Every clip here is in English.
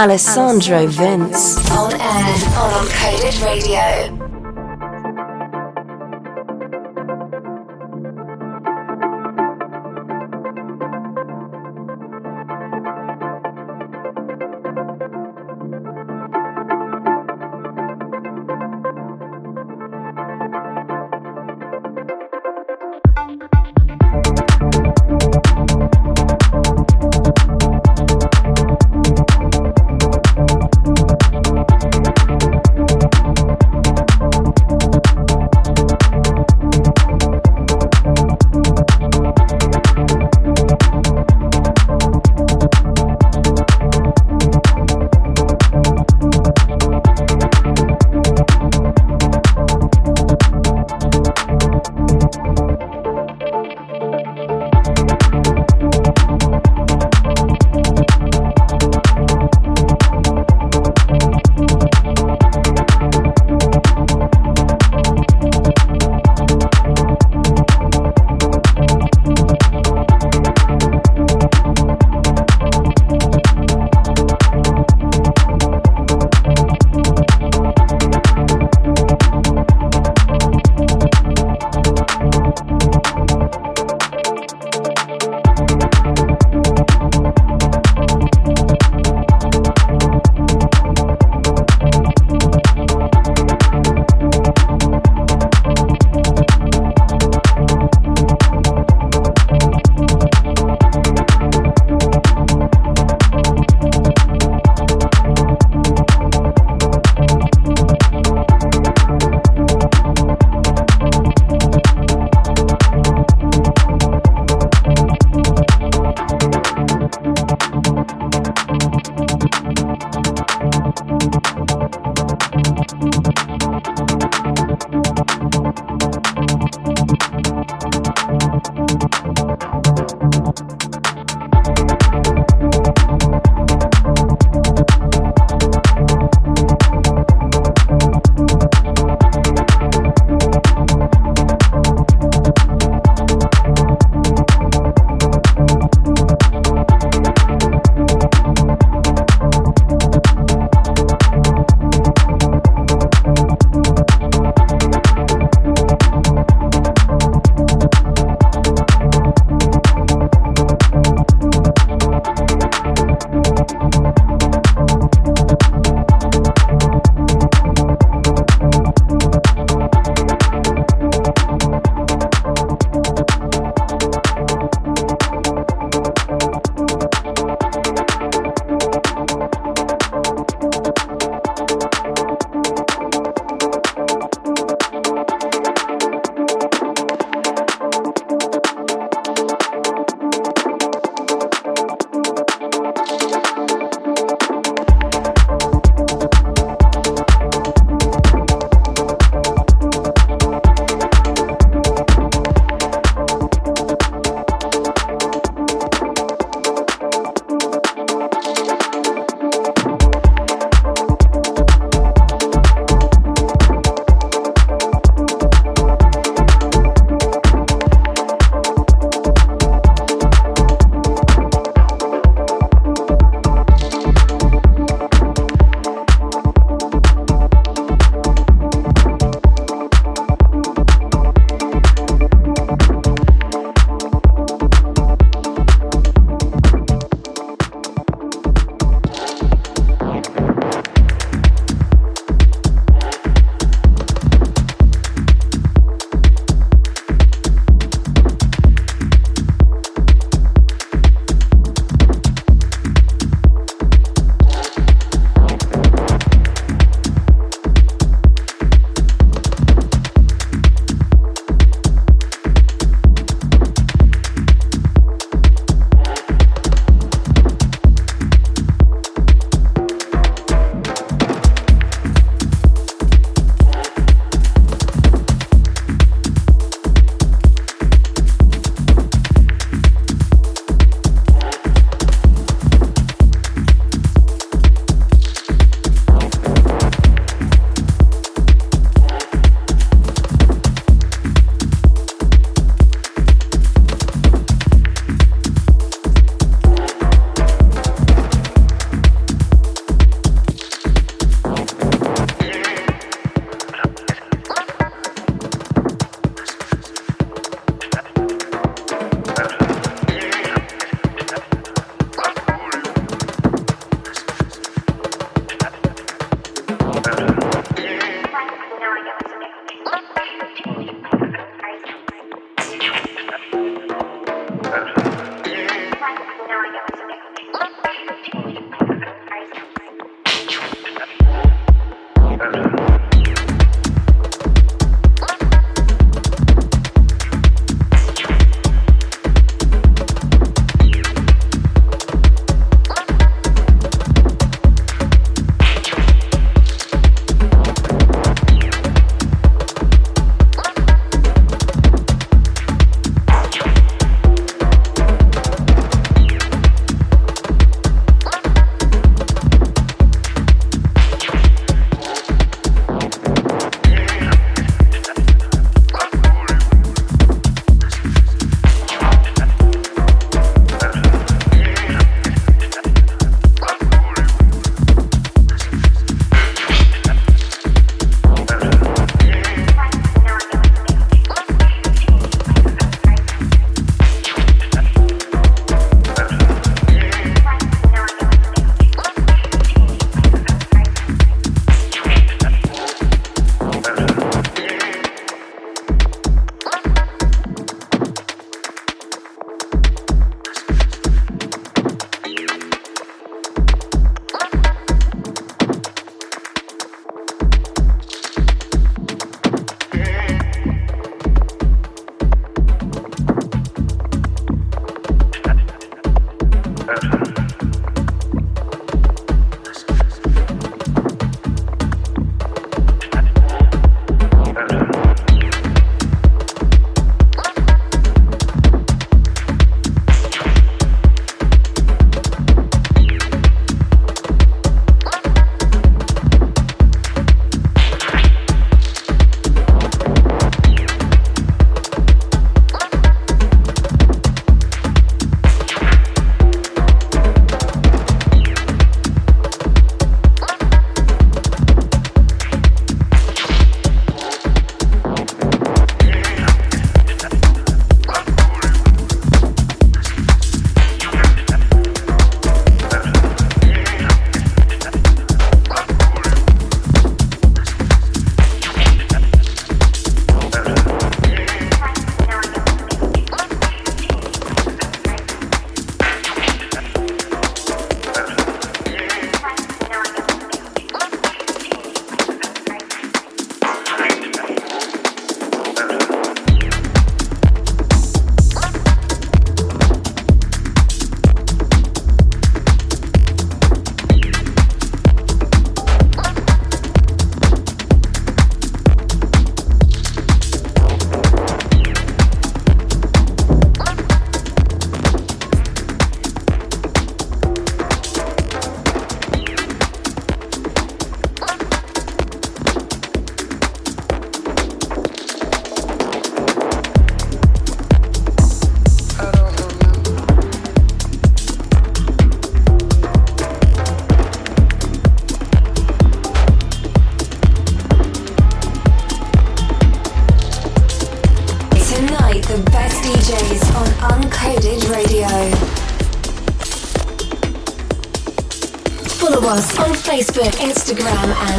Alessandro Vince. On air on Uncoded Radio.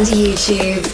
And YouTube.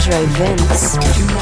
Alessandro Vince.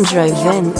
Alessandro Vince.